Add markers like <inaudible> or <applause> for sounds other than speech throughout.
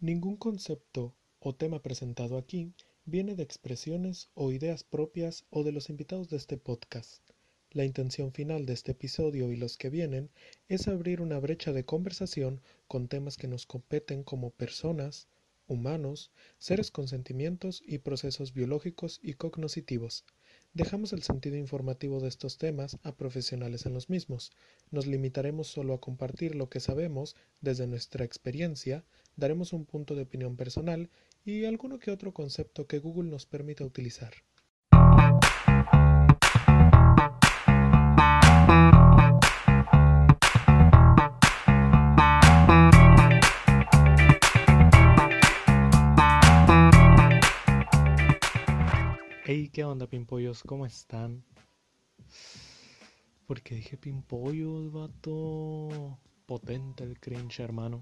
Ningún concepto o tema presentado aquí viene de expresiones o ideas propias o de los invitados de este podcast. La intención final de este episodio y los que vienen es abrir una brecha de conversación con temas que nos competen como personas, humanos, seres con sentimientos y procesos biológicos y cognitivos. Dejamos el sentido informativo de estos temas a profesionales en los mismos. Nos limitaremos solo a compartir lo que sabemos desde nuestra experiencia, daremos un punto de opinión personal y alguno que otro concepto que Google nos permita utilizar. ¿Qué onda, pimpollos? ¿Cómo están? Porque dije pimpollos, vato. Potente el cringe, hermano.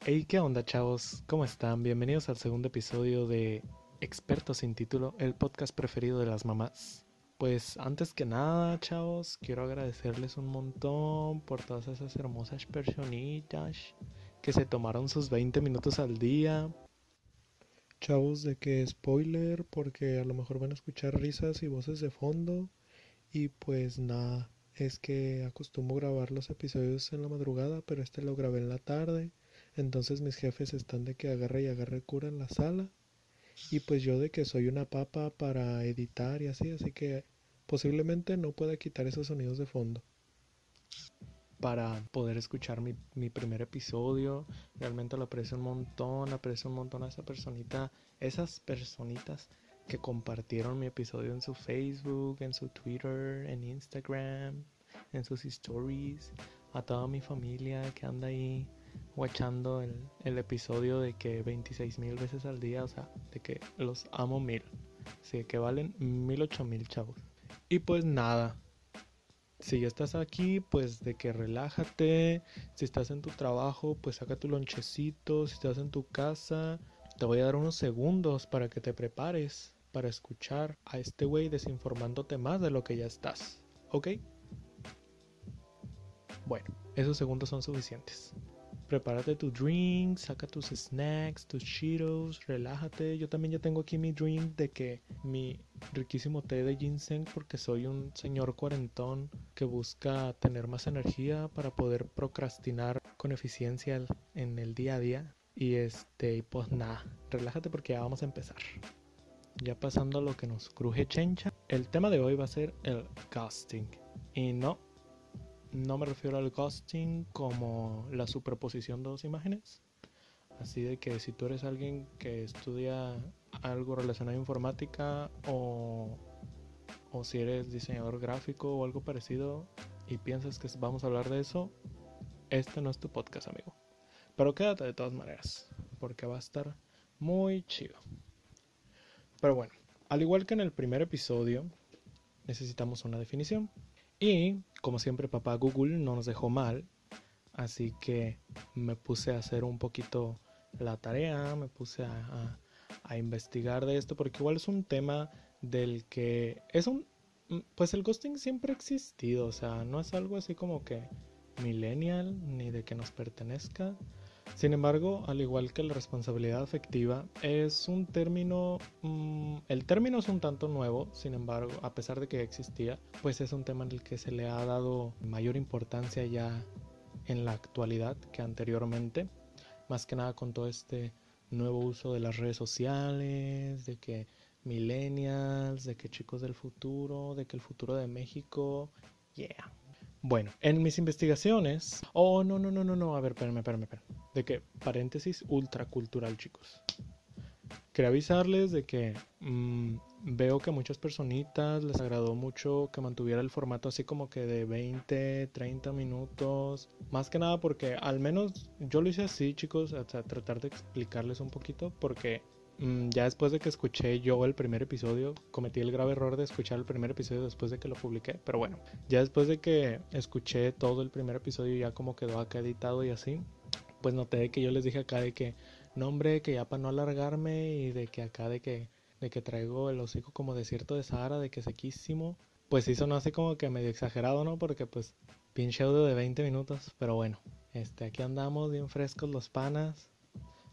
Hey, ¿qué onda, chavos? ¿Cómo están? Bienvenidos al segundo episodio de Expertos sin título, el podcast preferido de las mamás. Pues antes que nada, chavos, quiero agradecerles un montón por todas esas hermosas personitas que se tomaron sus 20 minutos al día chavos de que spoiler porque a lo mejor van a escuchar risas y voces de fondo. Y pues nada, es que acostumbro grabar los episodios en la madrugada, pero este lo grabé en la tarde, entonces mis jefes están de que agarre y agarre cura en la sala. Y pues yo de que soy una papa para editar y así, así que posiblemente no pueda quitar esos sonidos de fondo para poder escuchar mi, mi, primer episodio. Realmente lo aprecio un montón, aprecio un montón a esa personita, esas personitas que compartieron mi episodio en su Facebook, en su Twitter, en Instagram, en sus stories, a toda mi familia que anda ahí watchando el, el episodio de que 26 mil veces al día, o sea, de que los amo mil. Así que valen mil ocho mil chavos. Y pues nada, si ya estás aquí, pues de que relájate. Si estás en tu trabajo, pues saca tu lonchecito. Si estás en tu casa, te voy a dar unos segundos para que te prepares para escuchar a este güey desinformándote más de lo que ya estás. ¿Ok? Bueno, esos segundos son suficientes prepárate tu drink, saca tus snacks, tus Cheetos, relájate. Yo también ya tengo aquí mi drink de que mi riquísimo té de ginseng porque soy un señor cuarentón que busca tener más energía para poder procrastinar con eficiencia en el día a día. Y este, pues nada, relájate porque ya vamos a empezar. Ya pasando a lo que nos cruje chencha, el tema de hoy va a ser el casting. Y no, no me refiero al ghosting como la superposición de dos imágenes. Así de que si tú eres alguien que estudia algo relacionado a informática o, o si eres diseñador gráfico o algo parecido y piensas que vamos a hablar de eso, este no es tu podcast, amigo. Pero quédate de todas maneras, porque va a estar muy chido. Pero bueno, al igual que en el primer episodio, necesitamos una definición. Y como siempre papá Google no nos dejó mal, así que me puse a hacer un poquito la tarea, me puse a, investigar de esto, porque igual es un tema del que es un... Pues el ghosting siempre ha existido, o sea, no es algo así como que millennial ni de que nos pertenezca. Sin embargo, al igual que la responsabilidad afectiva, es un término, mm, el término es un tanto nuevo, sin embargo, a pesar de que existía, pues es un tema en el que se le ha dado mayor importancia ya en la actualidad que anteriormente, más que nada con todo este nuevo uso de las redes sociales, de que millennials, de que chicos del futuro, de que el futuro de México, yeah, bueno, en mis investigaciones. Oh, no, no, no, no, no. A ver, espérame, espérame, espérame. De que, paréntesis, ultracultural, chicos. Quería avisarles de que mm, veo que a muchas personitas les agradó mucho que mantuviera el formato así como que de 20, 30 minutos. Más que nada porque al menos yo lo hice así, chicos. Sea, tratar de explicarles un poquito porque Mm, ya después de que escuché yo el primer episodio, cometí el grave error de escuchar el primer episodio después de que lo publiqué. Pero bueno, ya después de que escuché todo el primer episodio, ya como quedó acá editado y así, pues noté que yo les dije acá de que, no hombre, que ya para no alargarme y de que acá de que, de que traigo el hocico como desierto de Sahara, de que sequísimo. Pues sí sonó así como que medio exagerado, ¿no? Porque pues pinche audio de 20 minutos. Pero bueno, este, aquí andamos bien frescos los panas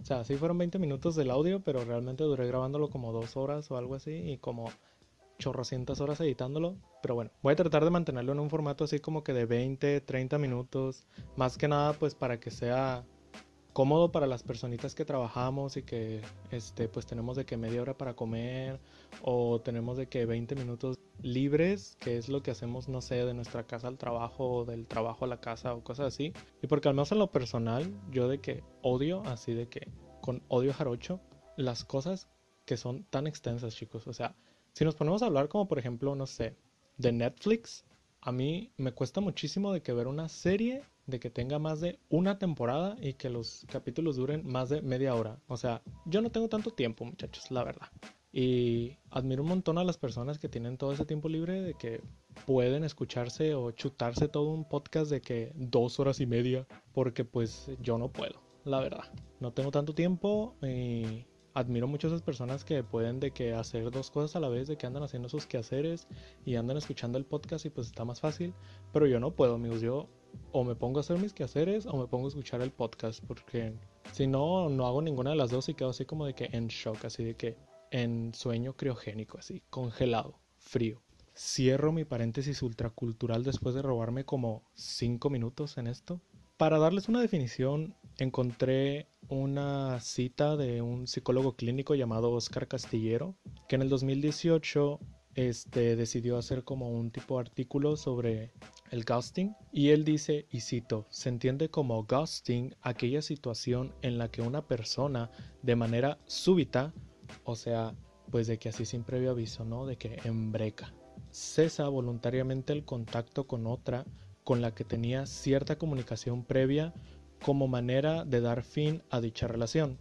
O sea, sí fueron 20 minutos del audio, pero realmente duré grabándolo como dos horas o algo así y como chorrocientas horas editándolo. Pero bueno, voy a tratar de mantenerlo en un formato así como que de 20, 30 minutos. Más que nada pues para que sea cómodo para las personitas que trabajamos y que este pues tenemos de que media hora para comer o tenemos de que 20 minutos libres, que es lo que hacemos, no sé, de nuestra casa al trabajo o del trabajo a la casa o cosas así. Y porque al menos en lo personal, yo de que odio, así de que con odio jarocho, las cosas que son tan extensas, chicos. O sea, si nos ponemos a hablar como por ejemplo, no sé, de Netflix, a mí me cuesta muchísimo de que ver una serie de que tenga más de una temporada y que los capítulos duren más de media hora. O sea, yo no tengo tanto tiempo, muchachos, la verdad. Y admiro un montón a las personas que tienen todo ese tiempo libre de que pueden escucharse o chutarse todo un podcast de que dos horas y media, porque pues yo no puedo, la verdad. No tengo tanto tiempo y admiro mucho a esas personas que pueden de que hacer dos cosas a la vez, de que andan haciendo sus quehaceres y andan escuchando el podcast y pues está más fácil, pero yo no puedo, amigos, yo o me pongo a hacer mis quehaceres o me pongo a escuchar el podcast porque si no, no hago ninguna de las dos y quedo así como de que en shock, así de que en sueño criogénico, así, congelado, frío. Cierro mi paréntesis ultracultural después de robarme como 5 minutos en esto. Para darles una definición, encontré una cita de un psicólogo clínico llamado Oscar Castillero, que en el 2018 este, decidió hacer como un tipo de artículo sobre el ghosting. Y él dice, y cito, se entiende como ghosting aquella situación en la que una persona de manera súbita, o sea, pues de que así sin previo aviso, ¿no? De que embreca, cesa voluntariamente el contacto con otra con la que tenía cierta comunicación previa como manera de dar fin a dicha relación.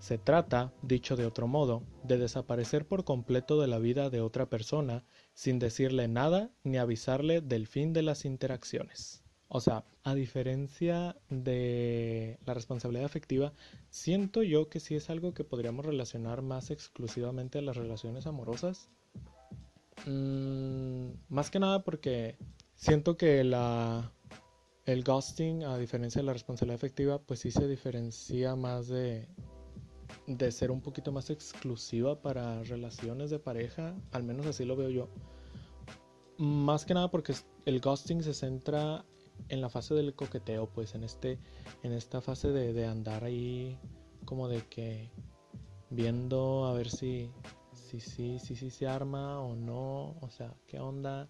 Se trata, dicho de otro modo, de desaparecer por completo de la vida de otra persona sin decirle nada ni avisarle del fin de las interacciones. O sea, a diferencia de la responsabilidad afectiva, siento yo que sí es algo que podríamos relacionar más exclusivamente a las relaciones amorosas. Mm, más que nada porque siento que la, el ghosting, a diferencia de la responsabilidad afectiva, pues sí se diferencia más de, de ser un poquito más exclusiva para relaciones de pareja, al menos así lo veo yo. Más que nada porque el ghosting se centra en la fase del coqueteo, pues en este en esta fase de, de andar ahí como de que viendo a ver si si si si, si se arma o no, o sea, qué onda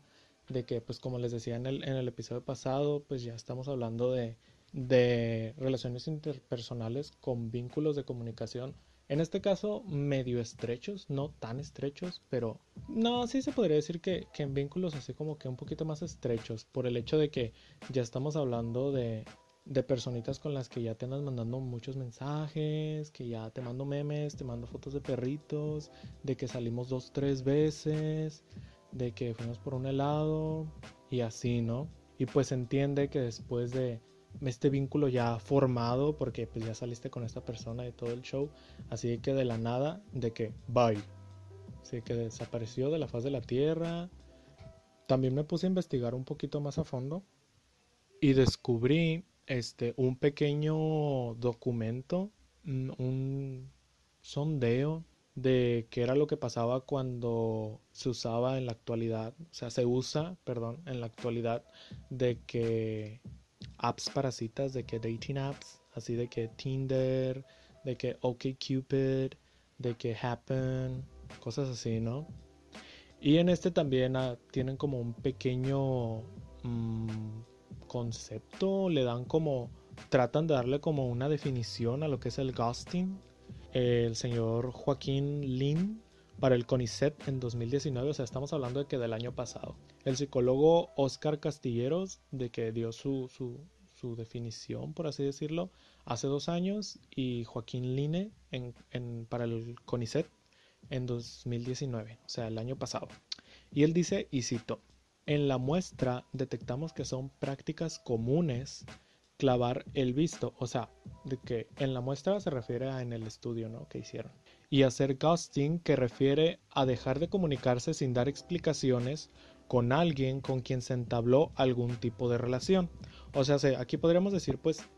de que pues como les decía en el, en el episodio pasado, pues ya estamos hablando de de relaciones interpersonales con vínculos de comunicación. En este caso, medio estrechos, no tan estrechos, pero no, sí se podría decir que, que, en vínculos así como que un poquito más estrechos, por el hecho de que ya estamos hablando de, de personitas con las que ya te andas mandando muchos mensajes, que ya te mando memes, te mando fotos de perritos, de que salimos dos, tres veces, de que fuimos por un helado y así, ¿no? Y pues entiende que después de, este vínculo ya formado porque pues ya saliste con esta persona y todo el show así que de la nada de que bye. Así que desapareció de la faz de la tierra. También me puse a investigar un poquito más a fondo y descubrí este un pequeño documento un sondeo de qué era lo que pasaba cuando se usaba en la actualidad, o sea, se usa, perdón, en la actualidad de que apps para citas, de que dating apps, así de que Tinder, de que OkCupid, de que Happen, cosas así, ¿no? Y en este también ah, tienen como un pequeño mm, concepto, le dan como, tratan de darle como una definición a lo que es el ghosting. El señor Joaquín Lin para el CONICET en 2019, o sea, estamos hablando de que del año pasado. El psicólogo Oscar Castilleros, de que dio su, su, definición, por así decirlo, hace dos años, y Joaquín Line en, en, para el CONICET en 2019, o sea, el año pasado. Y él dice, y cito, en la muestra detectamos que son prácticas comunes clavar el visto, o sea, de que en la muestra se refiere a en el estudio, ¿no? Que hicieron y hacer ghosting que refiere a dejar de comunicarse sin dar explicaciones con alguien con quien se entabló algún tipo de relación. O sea, aquí podríamos decir pues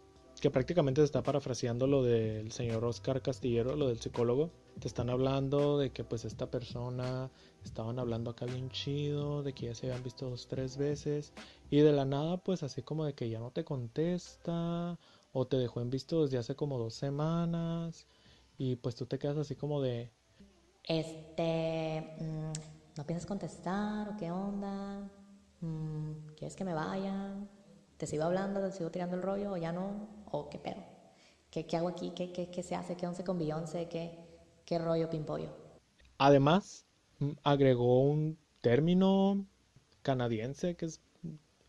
que prácticamente se está parafraseando lo del señor Oscar Castillero, lo del psicólogo. Te están hablando de que pues esta persona estaban hablando acá bien chido, de que ya se habían visto dos, tres veces y de la nada pues así como de que ya no te contesta o te dejó en visto desde hace como dos semanas y pues tú te quedas así como de... Este... Mm, ¿No piensas contestar o qué onda? Mm, ¿Quieres que me vaya? ¿Te sigo hablando, te sigo tirando el rollo o ya no? ¿O qué pedo? ¿Qué, qué hago aquí? ¿Qué, qué, qué se hace? ¿Qué once con Beyoncé? ¿Qué, qué rollo pimpollo? Además, mm, agregó un término canadiense que es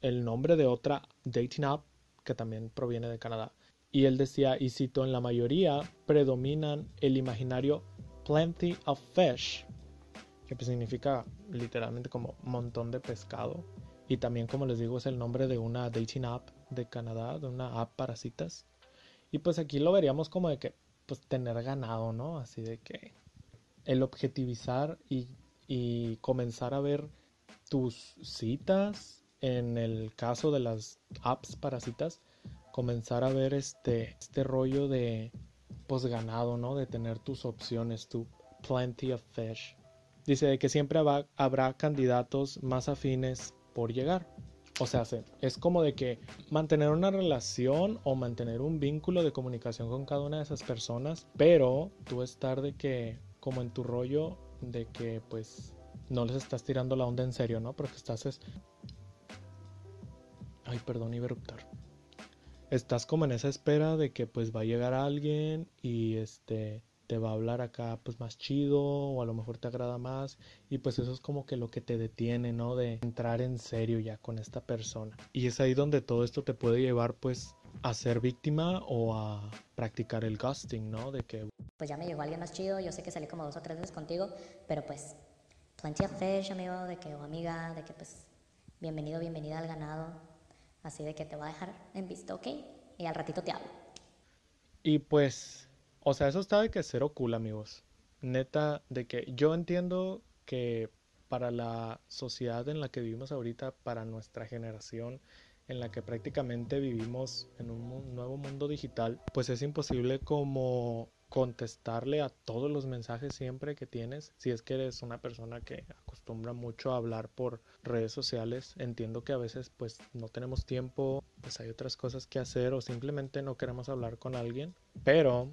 el nombre de otra dating app que también proviene de Canadá. Y él decía, y cito, en la mayoría predominan el imaginario plenty of fish, que pues significa literalmente como montón de pescado. Y también, como les digo, es el nombre de una dating app de Canadá, de una app para citas. Y pues aquí lo veríamos como de que, pues tener ganado, ¿no? Así de que el objetivizar y, y comenzar a ver tus citas, en el caso de las apps para citas, comenzar a ver este, este rollo de pues ganado, ¿no? De tener tus opciones, tu plenty of fish. Dice de que siempre habrá candidatos más afines por llegar. O sea, es como de que mantener una relación o mantener un vínculo de comunicación con cada una de esas personas, pero tú estar de que, como en tu rollo, de que pues no les estás tirando la onda en serio, ¿no? Porque estás es... Ay, perdón, iba. Estás como en esa espera de que pues va a llegar alguien y este te va a hablar acá pues más chido o a lo mejor te agrada más y pues eso es como que lo que te detiene, ¿no? De entrar en serio ya con esta persona. Y es ahí donde todo esto te puede llevar pues a ser víctima o a practicar el ghosting, ¿no? De que pues ya me llegó alguien más chido, yo sé que salí como dos o tres veces contigo, pero pues plenty of fish, amigo, de que o amiga, de que pues bienvenido, bienvenida al ganado, así de que te voy a dejar en visto, ¿ok? Y al ratito te hablo. Y pues o sea, eso está de que cero cool, amigos. Neta, de que yo entiendo que para la sociedad en la que vivimos ahorita, para nuestra generación, en la que prácticamente vivimos en un nuevo mundo digital, pues es imposible como contestarle a todos los mensajes siempre que tienes. Si es que eres una persona que acostumbra mucho a hablar por redes sociales, entiendo que a veces pues no tenemos tiempo, pues hay otras cosas que hacer o simplemente no queremos hablar con alguien. Pero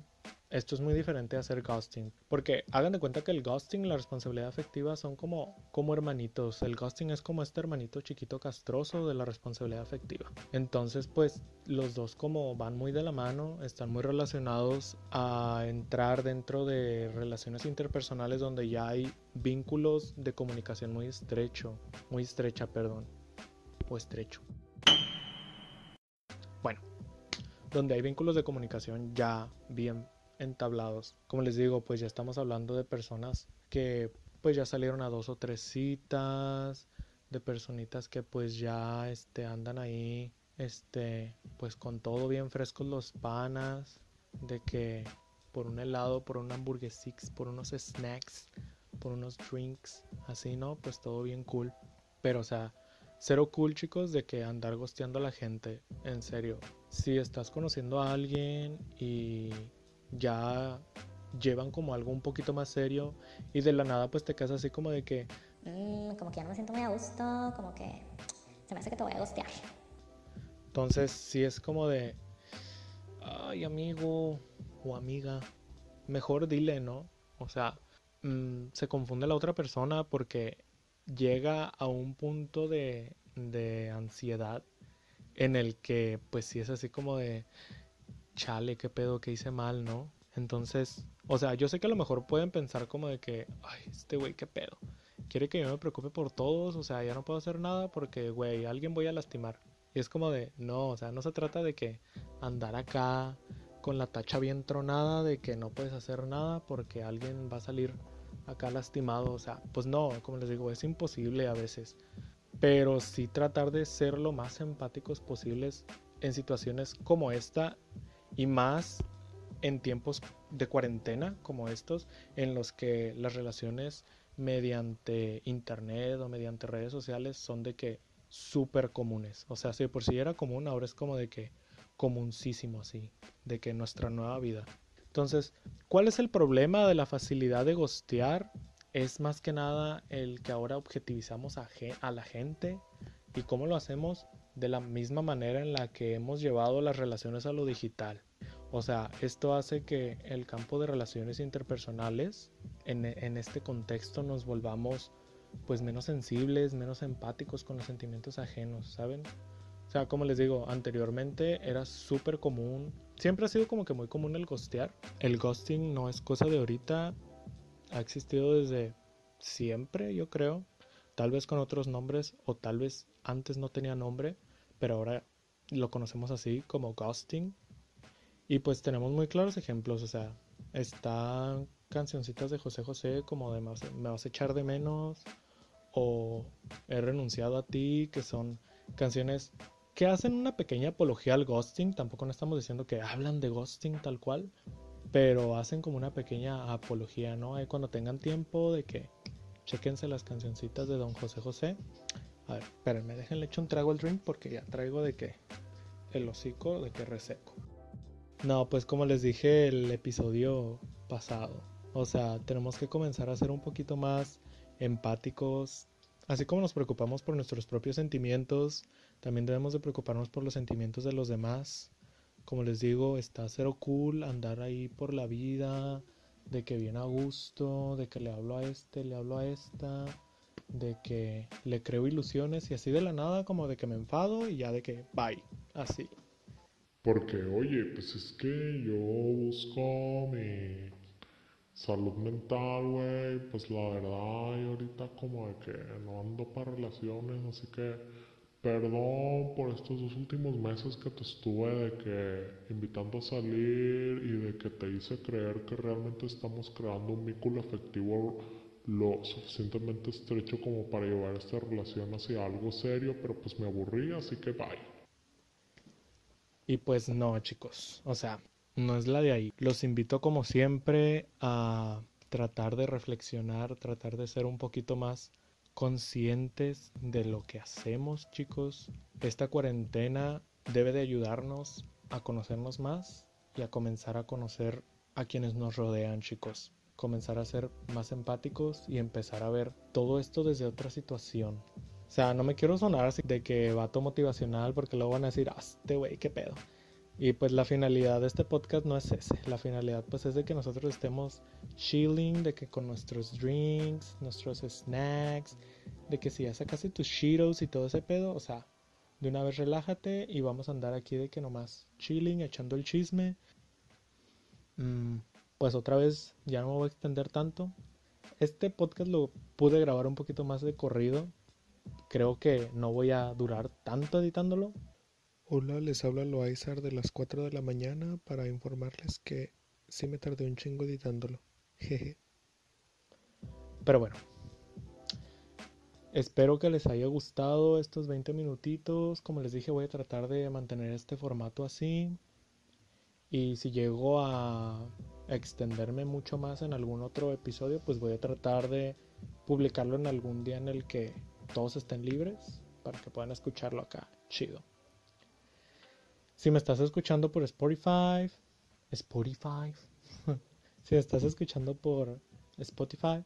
esto es muy diferente a hacer ghosting. Porque hagan de cuenta que el ghosting y la responsabilidad afectiva son como, como hermanitos. El ghosting es como este hermanito chiquito castroso de la responsabilidad afectiva. Entonces, pues los dos como van muy de la mano, están muy relacionados a entrar dentro de relaciones interpersonales donde ya hay vínculos de comunicación muy estrecho. Muy estrecha, perdón. O estrecho. Bueno, donde hay vínculos de comunicación ya bien entablados. Como les digo, pues ya estamos hablando de personas que pues ya salieron a dos o tres citas, de personitas que pues ya este andan ahí este pues con todo bien frescos los panas, de que por un helado, por un hamburguesix, por unos snacks, por unos drinks, así, ¿no? Pues todo bien cool. Pero o sea, cero cool, chicos, de que andar gosteando a la gente, en serio. Si estás conociendo a alguien y ya llevan como algo un poquito más serio y de la nada pues te quedas así como de que... Mm, como que ya no me siento muy a gusto, como que se me hace que te voy a gustear. Entonces sí es como de... Ay amigo o amiga, mejor dile, ¿no? O sea, mm, se confunde la otra persona porque llega a un punto de, de ansiedad en el que pues sí es así como de chale, qué pedo, que hice mal, ¿no? Entonces, o sea, yo sé que a lo mejor pueden pensar como de que, ay, este güey, qué pedo. Quiere que yo me preocupe por todos, o sea, ya no puedo hacer nada porque, güey, alguien voy a lastimar. Y es como de, no, o sea, no se trata de que andar acá con la tacha bien tronada de que no puedes hacer nada porque alguien va a salir acá lastimado. O sea, pues no, como les digo, es imposible a veces. Pero sí tratar de ser lo más empáticos posibles en situaciones como esta y más en tiempos de cuarentena como estos, en los que las relaciones mediante internet o mediante redes sociales son de que súper comunes. O sea, si por si era común, ahora es como de que comuncísimo así, de que nuestra nueva vida. Entonces, ¿cuál es el problema de la facilidad de gostear? Es más que nada el que ahora objetivizamos a, a la gente y cómo lo hacemos de la misma manera en la que hemos llevado las relaciones a lo digital. O sea, esto hace que el campo de relaciones interpersonales en, en, este contexto nos volvamos pues menos sensibles, menos empáticos con los sentimientos ajenos, ¿saben? O sea, como les digo, anteriormente era súper común, siempre ha sido como que muy común el ghostear. El ghosting no es cosa de ahorita, ha existido desde siempre, yo creo. Tal vez con otros nombres o tal vez antes no tenía nombre, pero ahora lo conocemos así como ghosting. Y pues tenemos muy claros ejemplos, o sea, están cancioncitas de José José como de me vas a echar de menos o he renunciado a ti, que son canciones que hacen una pequeña apología al ghosting, tampoco no estamos diciendo que hablan de ghosting tal cual, pero hacen como una pequeña apología, ¿no? Ahí cuando tengan tiempo de que chequense las cancioncitas de Don José José. A ver, espérenme, déjenle echar un trago al drink porque ya traigo de que el hocico de que reseco. No, pues como les dije el episodio pasado, o sea, tenemos que comenzar a ser un poquito más empáticos, así como nos preocupamos por nuestros propios sentimientos, también debemos de preocuparnos por los sentimientos de los demás. Como les digo, está cero cool andar ahí por la vida, de que viene a gusto, de que le hablo a este, le hablo a esta, de que le creo ilusiones y así de la nada como de que me enfado y ya de que bye, así. Porque oye, pues es que yo busco mi salud mental, güey, pues la verdad, y ahorita como de que no ando para relaciones, así que Perdón por estos dos últimos meses que te estuve de que invitando a salir y de que te hice creer que realmente estamos creando un vínculo afectivo lo suficientemente estrecho como para llevar esta relación hacia algo serio, pero pues me aburrí, así que bye. Y pues no, chicos, o sea, no es la de ahí. Los invito como siempre a tratar de reflexionar, tratar de ser un poquito más conscientes de lo que hacemos, chicos. Esta cuarentena debe de ayudarnos a conocernos más y a comenzar a conocer a quienes nos rodean, chicos. Comenzar a ser más empáticos y empezar a ver todo esto desde otra situación. O sea, no me quiero sonar así de que vato motivacional porque luego van a decir, ah, este güey, qué pedo. Y pues la finalidad de este podcast no es ese. La finalidad pues es de que nosotros estemos chilling, de que con nuestros drinks, nuestros snacks, de que si ya sacaste tus Cheetos y todo ese pedo, o sea, de una vez relájate y vamos a andar aquí de que nomás chilling, echando el chisme. Mm, pues otra vez ya no me voy a extender tanto. Este podcast lo pude grabar un poquito más de corrido. Creo que no voy a durar tanto editándolo, Hola, les habla Loaizar de las 4 de la mañana para informarles que sí me tardé un chingo editándolo. Jeje. Pero bueno. Espero que les haya gustado estos 20 minutitos. Como les dije, voy a tratar de mantener este formato así. Y si llego a extenderme mucho más en algún otro episodio, pues voy a tratar de publicarlo en algún día en el que todos estén libres para que puedan escucharlo acá. Chido. Si me estás escuchando por Spotify, Spotify, <laughs> si estás escuchando por Spotify,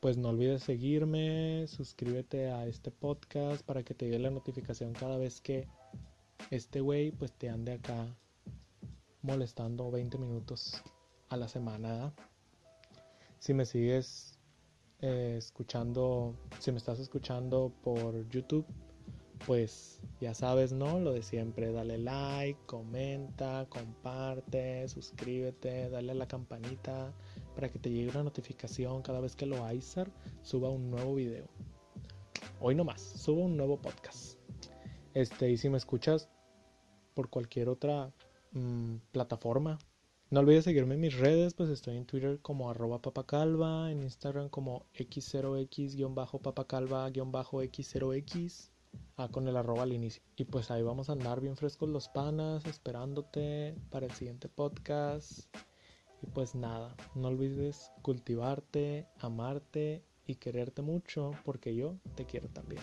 pues no olvides seguirme, suscríbete a este podcast para que te llegue la notificación cada vez que este güey pues te ande acá molestando 20 minutos a la semana. Si me sigues eh, escuchando, si me estás escuchando por YouTube, pues ya sabes, ¿no? Lo de siempre, dale like, comenta, comparte, suscríbete, dale a la campanita para que te llegue una notificación cada vez que lo Loaizer suba un nuevo video. Hoy no más, subo un nuevo podcast. Este, y si me escuchas por cualquier otra mm, plataforma, no olvides seguirme en mis redes, pues estoy en Twitter como arroba papacalva, en Instagram como x0x-papacalva-x0x Ah, con el arroba al inicio. Y pues ahí vamos a andar bien frescos los panas, esperándote para el siguiente podcast. Y pues nada, no olvides cultivarte, amarte y quererte mucho, porque yo te quiero también.